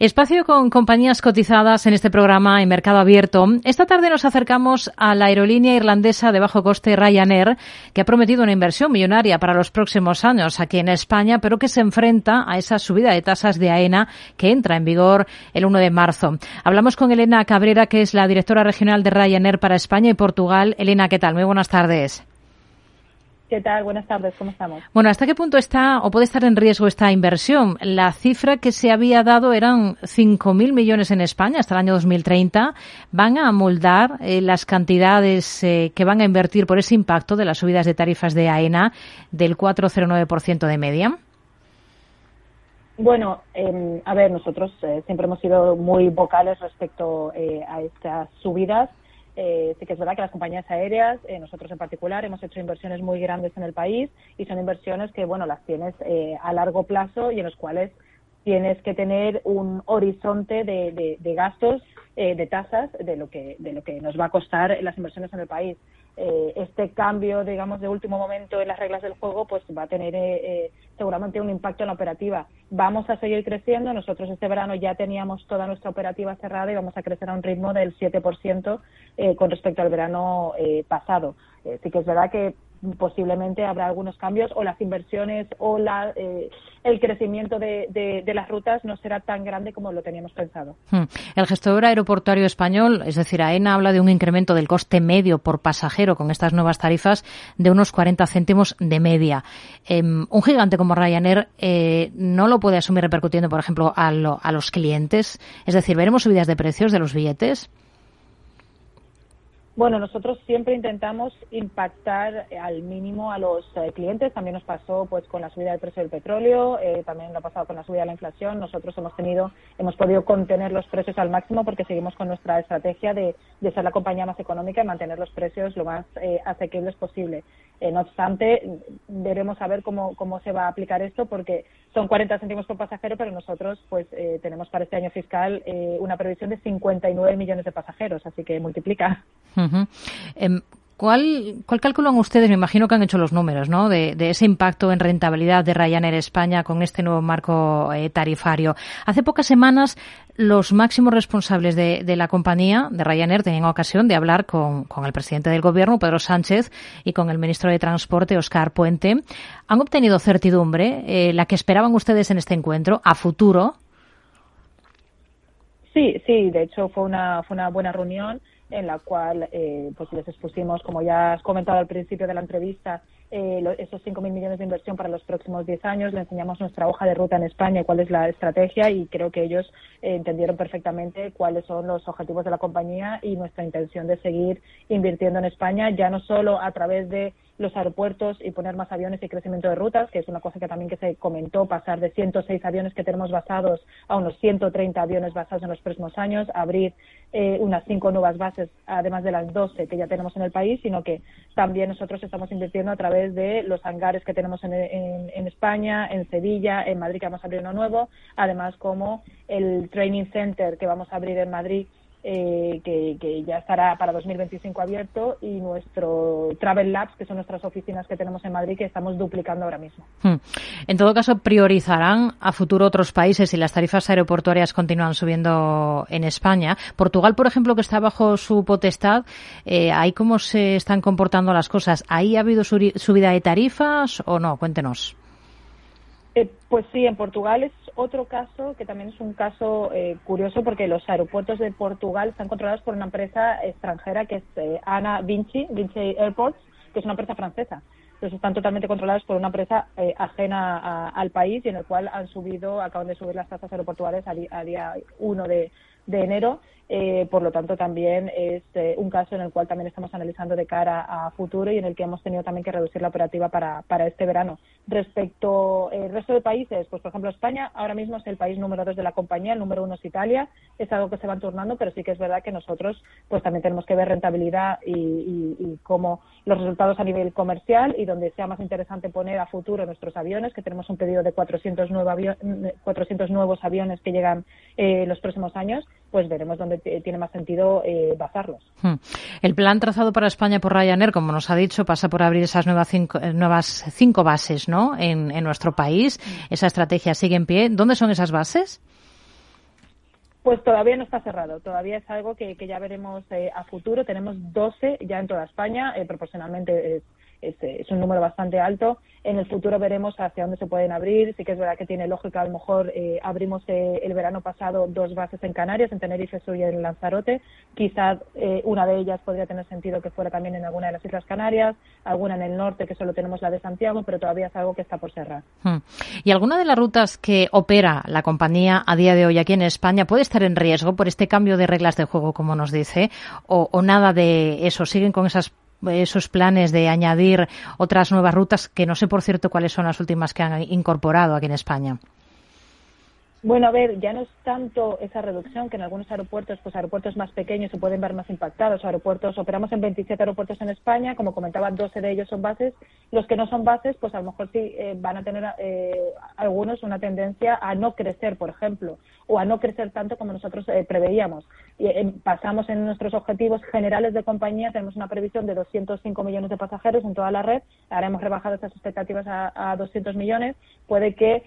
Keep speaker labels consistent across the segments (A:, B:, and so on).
A: Espacio con compañías cotizadas en este programa en Mercado Abierto. Esta tarde nos acercamos a la aerolínea irlandesa de bajo coste Ryanair, que ha prometido una inversión millonaria para los próximos años aquí en España, pero que se enfrenta a esa subida de tasas de AENA que entra en vigor el 1 de marzo. Hablamos con Elena Cabrera, que es la directora regional de Ryanair para España y Portugal. Elena, ¿qué tal? Muy buenas tardes.
B: ¿Qué tal? Buenas tardes, ¿cómo estamos?
A: Bueno, ¿hasta qué punto está o puede estar en riesgo esta inversión? La cifra que se había dado eran 5.000 millones en España hasta el año 2030. ¿Van a amoldar eh, las cantidades eh, que van a invertir por ese impacto de las subidas de tarifas de AENA del 4,09% de media?
B: Bueno, em, a ver, nosotros eh, siempre hemos sido muy vocales respecto a estas subidas eh, sí que es verdad que las compañías aéreas, eh, nosotros en particular, hemos hecho inversiones muy grandes en el país y son inversiones que, bueno, las tienes eh, a largo plazo y en los cuales tienes que tener un horizonte de, de gastos, de tasas, de lo que de lo que nos va a costar las inversiones en el país. Eh, este cambio, digamos, de último momento en las reglas del juego, pues va a tener eh, eh, seguramente un impacto en la operativa. Vamos a seguir creciendo. Nosotros este verano ya teníamos toda nuestra operativa cerrada y vamos a crecer a un ritmo del 7% con respecto al verano pasado. sí que es verdad que posiblemente habrá algunos cambios o las inversiones o la, eh, el crecimiento de, de, las rutas no será tan grande como lo teníamos pensado.
A: Hmm. El gestor aeroportuario español, es decir, AENA, habla de un incremento del coste medio por pasajero con estas nuevas tarifas de unos 40 céntimos de media. Em, un gigante como Ryanair eh, no lo puede asumir repercutiendo, por ejemplo, a, a los clientes. Es decir, veremos subidas de precios de los billetes.
B: Bueno, nosotros siempre intentamos impactar al mínimo a los eh, clientes. También nos pasó pues con la subida del precio del petróleo, eh, también lo ha pasado con la subida de la inflación. Nosotros hemos tenido, hemos podido contener los precios al máximo porque seguimos con nuestra estrategia de, ser la compañía más económica y mantener los precios lo más eh, asequibles posible. No obstante, veremos a ver cómo, cómo se va a aplicar esto porque son 40 céntimos por pasajero, pero nosotros pues tenemos para este año fiscal una previsión de 59 millones de pasajeros, así que multiplica.
A: ¿Cuál, ¿Cuál calculan ustedes? Me imagino que han hecho los números, ¿no? De, ese impacto en rentabilidad de Ryanair España con este nuevo marco eh, tarifario. Hace pocas semanas, los máximos responsables de, la compañía, de Ryanair, tenían ocasión de hablar con, el presidente del gobierno, Pedro Sánchez, y con el ministro de Transporte, Oscar Puente. ¿Han obtenido certidumbre, eh, la que esperaban ustedes en este encuentro, a futuro?
B: Sí, sí, de hecho fue una, fue una buena reunión en la cual eh, pues les expusimos, como ya has comentado al principio de la entrevista, eh, esos 5.000 millones de inversión para los próximos 10 años, le enseñamos nuestra hoja de ruta en España y cuál es la estrategia y creo que ellos eh, entendieron perfectamente cuáles son los objetivos de la compañía y nuestra intención de seguir invirtiendo en España, ya no solo a través de los aeropuertos y poner más aviones y crecimiento de rutas, que es una cosa que también que se comentó, pasar de 106 aviones que tenemos basados a unos 130 aviones basados en los próximos años, abrir eh, unas cinco nuevas bases, además de las 12 que ya tenemos en el país, sino que también nosotros estamos invirtiendo a través de los hangares que tenemos en, en España, en Sevilla, en Madrid, que vamos a abrir uno nuevo, además como el Training Center que vamos a abrir en Madrid eh, que, ya estará para 2025 abierto y nuestro Travel Labs, que son nuestras oficinas que tenemos en Madrid, que estamos duplicando ahora mismo. Hmm.
A: En todo caso, priorizarán a futuro otros países y las tarifas aeroportuarias continúan subiendo en España. Portugal, por ejemplo, que está bajo su potestad, eh, ¿ahí cómo se están comportando las cosas? ¿Ahí ha habido subida de tarifas o no? Cuéntenos.
B: Eh, pues sí, en Portugal es otro caso que también es un caso eh, curioso porque los aeropuertos de Portugal están controlados por una empresa extranjera que es eh, Ana Vinci, Vinci Airports, que es una empresa francesa. Entonces están totalmente controlados por una empresa ajena al país y en el cual han subido, acaban de subir las tasas aeroportuarias a, día 1 de, de enero eh, por lo tanto, también es eh, un caso en el cual también estamos analizando de cara a futuro y en el que hemos tenido también que reducir la operativa para, para este verano. Respecto al resto de países, pues por ejemplo España ahora mismo es el país número dos de la compañía, el número uno es Italia, es algo que se van turnando, pero sí que es verdad que nosotros pues también tenemos que ver rentabilidad y, y, y cómo los resultados a nivel comercial y donde sea más interesante poner a futuro nuestros aviones, que tenemos un pedido de 400, 400 nuevos aviones que llegan eh, los próximos años, pues veremos dónde tiene más sentido eh, basarlos. Hmm.
A: El plan trazado para España por Ryanair, como nos ha dicho, pasa por abrir esas nuevas cinco, eh, nuevas cinco bases ¿no? en, nuestro país. Hmm. Esa estrategia sigue en pie. ¿Dónde son esas bases?
B: Pues todavía no está cerrado, todavía es algo que, ya veremos eh, a futuro. Tenemos 12 ya en toda España, eh, proporcionalmente es, un número bastante alto. En el futuro veremos hacia dónde se pueden abrir. Sí que es verdad que tiene lógica, a lo mejor eh, abrimos eh, el verano pasado dos bases en Canarias, en Tenerife Sur y en Lanzarote. Quizás eh, una de ellas podría tener sentido que fuera también en alguna de las Islas Canarias, alguna en el norte, que solo tenemos la de Santiago, pero todavía es algo que está por cerrar. Hmm.
A: ¿Y alguna de las rutas que opera la compañía a día de hoy aquí en España puede estar en riesgo por este cambio de reglas de juego, como nos dice? ¿O, o nada de eso? ¿Siguen con esas esos planes de añadir otras nuevas rutas que no sé, por cierto, cuáles son las últimas que han incorporado aquí en España.
B: Bueno, a ver, ya no es tanto esa reducción que en algunos aeropuertos, pues aeropuertos más pequeños se pueden ver más impactados. Aeropuertos, operamos en 27 aeropuertos en España, como comentaba, 12 de ellos son bases. Los que no son bases, pues a lo mejor sí eh, van a tener eh, algunos una tendencia a no crecer, por ejemplo, o a no crecer tanto como nosotros eh, preveíamos. Y, pasamos en nuestros objetivos generales de compañía, tenemos una previsión de 205 millones de pasajeros en toda la red. Ahora hemos rebajado esas expectativas a, a 200 millones. Puede que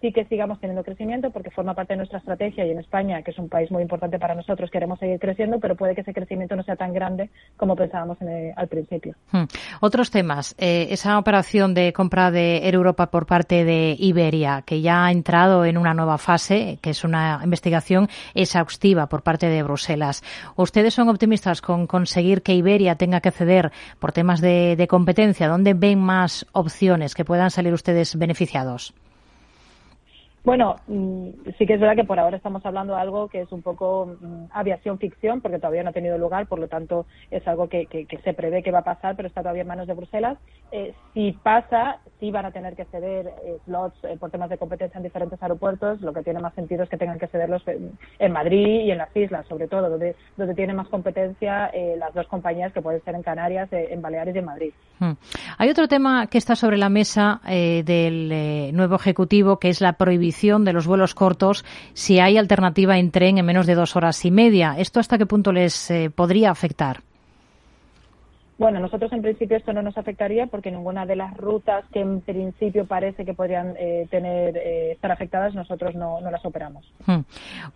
B: sí que sigamos teniendo crecimiento porque forma parte de nuestra estrategia y en España, que es un país muy importante para nosotros, queremos seguir creciendo, pero puede que ese crecimiento no sea tan grande como pensábamos al principio.
A: Hmm. Otros temas. Eh, esa operación de compra de Europa por parte de Iberia, que ya ha entrado en una nueva fase, que es una investigación exhaustiva por parte de Bruselas. ¿Ustedes son optimistas con conseguir que Iberia tenga que ceder por temas de competencia? ¿Dónde ven más opciones que puedan salir ustedes beneficiados?
B: Bueno, mm, sí que es verdad que por ahora estamos hablando de algo que es un poco mm, aviación ficción, porque todavía no ha tenido lugar, por lo tanto es algo que, se prevé que va a pasar, pero está todavía en manos de Bruselas. Eh, si pasa, sí van a tener que ceder eh, slots eh, por temas de competencia en diferentes aeropuertos. Lo que tiene más sentido es que tengan que cederlos en, Madrid y en las islas, sobre todo, donde, donde tiene más competencia las dos compañías que pueden ser en Canarias, en Baleares y en Madrid. Hmm.
A: Hay otro tema que está sobre la mesa del nuevo Ejecutivo, que es la prohibición de los vuelos cortos si hay alternativa en tren en menos de dos horas y media. ¿Esto hasta qué punto les eh, podría afectar?
B: Bueno, nosotros en principio esto no nos afectaría porque ninguna de las rutas que en principio parece que podrían eh, tener eh, estar afectadas nosotros no, las operamos. Hmm.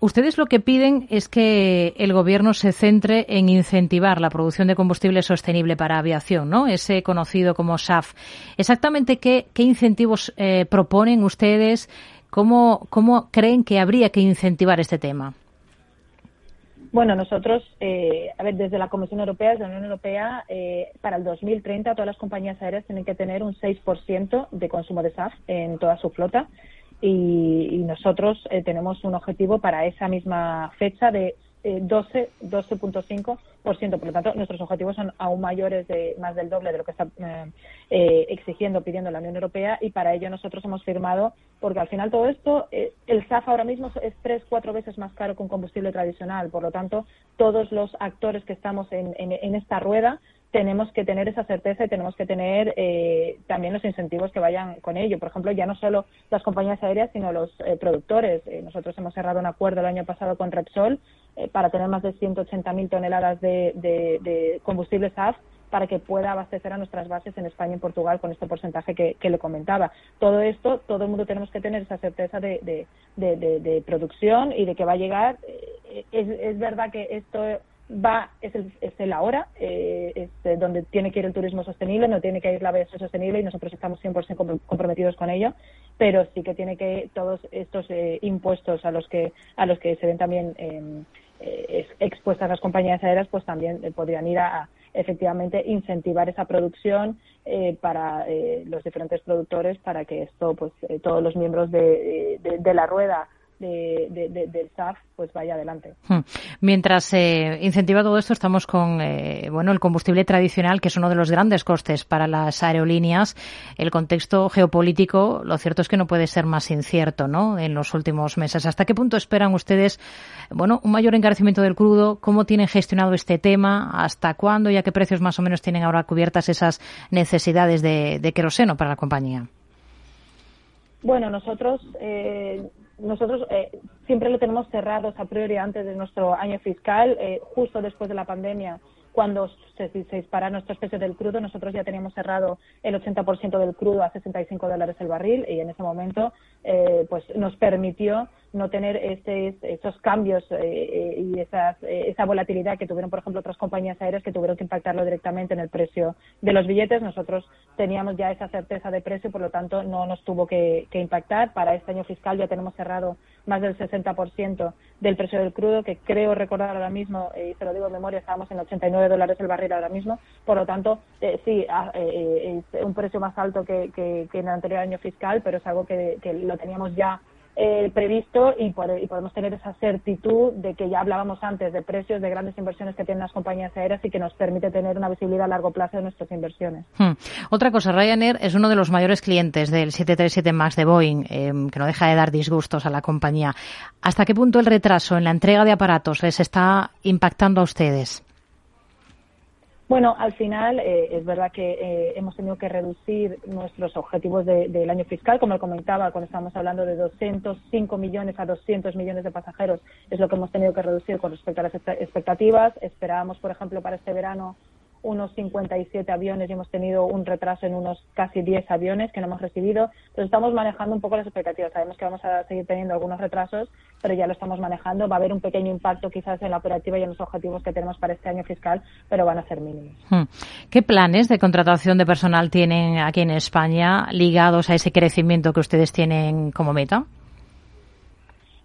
A: Ustedes lo que piden es que el gobierno se centre en incentivar la producción de combustible sostenible para aviación, ¿no? Ese conocido como SAF. Exactamente qué, qué incentivos proponen ustedes ¿Cómo, cómo creen que habría que incentivar este tema?
B: Bueno, nosotros, eh, a ver, desde la Comisión Europea, desde la Unión Europea, eh, para el 2030 todas las compañías aéreas tienen que tener un 6% de consumo de SAF en toda su flota y, nosotros eh, tenemos un objetivo para esa misma fecha de 12, 12.5%. Por lo tanto, nuestros objetivos son aún mayores, de más del doble de lo que está eh, eh, exigiendo, pidiendo la Unión Europea, y para ello nosotros hemos firmado, porque al final todo esto, eh, el SAF ahora mismo es tres, cuatro veces más caro que un combustible tradicional. Por lo tanto, todos los actores que estamos en, en esta rueda tenemos que tener esa certeza y tenemos que tener eh, también los incentivos que vayan con ello. Por ejemplo, ya no solo las compañías aéreas, sino los eh, productores. Eh, nosotros hemos cerrado un acuerdo el año pasado con Repsol para tener más de 180.000 toneladas de, de, combustible SAF para que pueda abastecer a nuestras bases en España y Portugal con este porcentaje que, le comentaba. Todo esto, todo el mundo tenemos que tener esa certeza de, de producción y de que va a llegar. Es, es verdad que esto va es el, es el ahora, eh, es eh, donde tiene que ir el turismo sostenible, no tiene que ir la aviación sostenible y nosotros estamos 100% comprometidos con ello, pero sí que tiene que todos estos eh, impuestos a los que a los que se ven también em, eh, expuestas las compañías aéreas, pues también podrían ir a, efectivamente incentivar esa producción para los diferentes productores para que esto, pues todos los miembros de, de la rueda de, del SAF pues vaya adelante. Hmm.
A: Mientras se incentiva todo esto, estamos con eh, bueno el combustible tradicional, que es uno de los grandes costes para las aerolíneas. El contexto geopolítico, lo cierto es que no puede ser más incierto, ¿no? En los últimos meses. ¿Hasta qué punto esperan ustedes, bueno, un mayor encarecimiento del crudo? ¿Cómo tienen gestionado este tema? ¿Hasta cuándo y a qué precios más o menos tienen ahora cubiertas esas necesidades de, de queroseno para la compañía?
B: Bueno, nosotros eh, nosotros eh, siempre lo tenemos cerrados a priori antes de nuestro año fiscal, eh, justo después de la pandemia, cuando se, se dispara nuestro precio del crudo, nosotros ya teníamos cerrado el 80% del crudo a 65 dólares el barril y en ese momento eh, pues nos permitió no tener este, esos cambios eh, y esas, esa volatilidad que tuvieron, por ejemplo, otras compañías aéreas que tuvieron que impactarlo directamente en el precio de los billetes. Nosotros teníamos ya esa certeza de precio, por lo tanto, no nos tuvo que, impactar. Para este año fiscal ya tenemos cerrado más del 60% del precio del crudo, que creo recordar ahora mismo, y se lo digo en memoria, estábamos en 89 dólares el barril ahora mismo. Por lo tanto, sí, ah, es un precio más alto que, que, en el anterior año fiscal, pero es algo que, lo teníamos ya eh, previsto y, podemos tener esa certitud de que ya hablábamos antes de precios de grandes inversiones que tienen las compañías aéreas y que nos permite tener una visibilidad a largo plazo de nuestras inversiones.
A: Hmm. Otra cosa, Ryanair es uno de los mayores clientes del 737 MAX de Boeing, em, que no deja de dar disgustos a la compañía. ¿Hasta qué punto el retraso en la entrega de aparatos les está impactando a ustedes?
B: Bueno, al final eh, es verdad que eh, hemos tenido que reducir nuestros objetivos del año fiscal, como comentaba, cuando estábamos hablando de 205 millones a 200 millones de pasajeros, es lo que hemos tenido que reducir con respecto a las expectativas. Esperábamos, por ejemplo, para este verano unos 57 aviones y hemos tenido un retraso en unos casi 10 aviones que no hemos recibido. Entonces estamos manejando un poco las expectativas. Sabemos que vamos a seguir teniendo algunos retrasos, pero ya lo estamos manejando. Va a haber un pequeño impacto quizás en la operativa y en los objetivos que tenemos para este año fiscal, pero van a ser mínimos. Hmm.
A: ¿Qué planes de contratación de personal tienen aquí en España ligados a ese crecimiento que ustedes tienen como meta?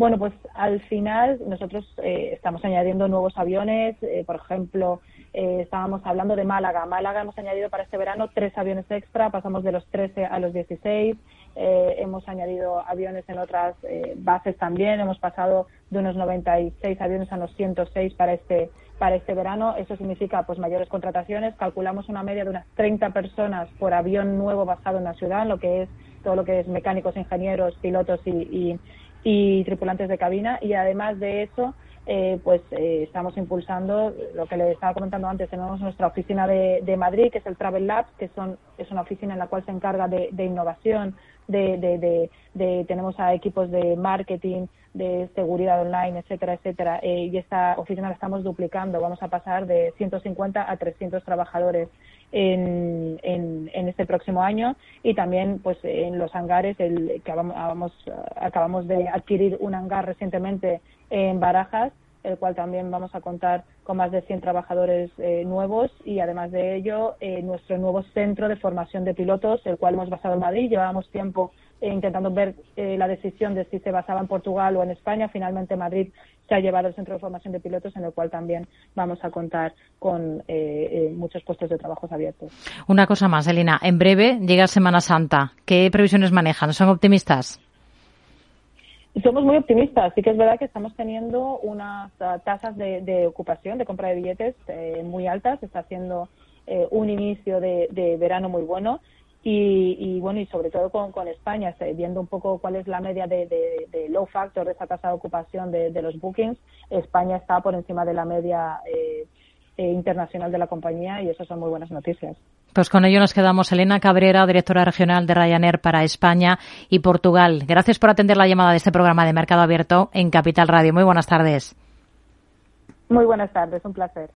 B: Bueno, pues al final nosotros eh, estamos añadiendo nuevos aviones. Eh, por ejemplo, eh, estábamos hablando de Málaga. Málaga hemos añadido para este verano tres aviones extra, pasamos de los 13 a los 16. hemos añadido aviones en otras bases también. Hemos pasado de unos 96 aviones a los 106 para este para este verano. Eso significa pues mayores contrataciones. Calculamos una media de unas 30 personas por avión nuevo basado en la ciudad, lo que es todo lo que es mecánicos, ingenieros, pilotos y, y tripulantes de cabina y además de eso eh, pues eh, estamos impulsando lo que le estaba comentando antes. Tenemos nuestra oficina de, de, Madrid que es el Travel Labs que son es una oficina en la cual se encarga de, innovación de, de, de, tenemos a equipos de marketing de seguridad online etcétera etcétera. Eh, y esta oficina la estamos duplicando. Vamos a pasar de 150 a 300 trabajadores en, en, este próximo año. Y también pues en los hangares el, que acabamos, acabamos de adquirir un hangar recientemente en Barajas el cual también vamos a contar con más de 100 trabajadores eh, nuevos y además de ello eh, nuestro nuevo centro de formación de pilotos, el cual hemos basado en Madrid. Llevábamos tiempo eh, intentando ver la decisión de si se basaba en Portugal o en España. Finalmente Madrid se ha llevado el centro de formación de pilotos en el cual también vamos a contar con muchos puestos de trabajo abiertos.
A: Una cosa más, Elina. En breve llega Semana Santa. ¿Qué previsiones manejan? ¿Son optimistas?
B: Somos muy optimistas. Sí que es verdad que estamos teniendo unas ah, tasas de, ocupación, de compra de billetes eh, muy altas. Está haciendo eh, un inicio de, verano muy bueno. Y, bueno, y sobre todo con, España, viendo un poco cuál es la media de, low factor de esa tasa de ocupación de, los bookings, España está por encima de la media eh, internacional de la compañía y eso son muy buenas noticias.
A: Pues con ello nos quedamos. Elena Cabrera, directora regional de Ryanair para España y Portugal. Gracias por atender la llamada de este programa de Mercado Abierto en Capital Radio. Muy buenas tardes.
B: Muy buenas tardes, un placer.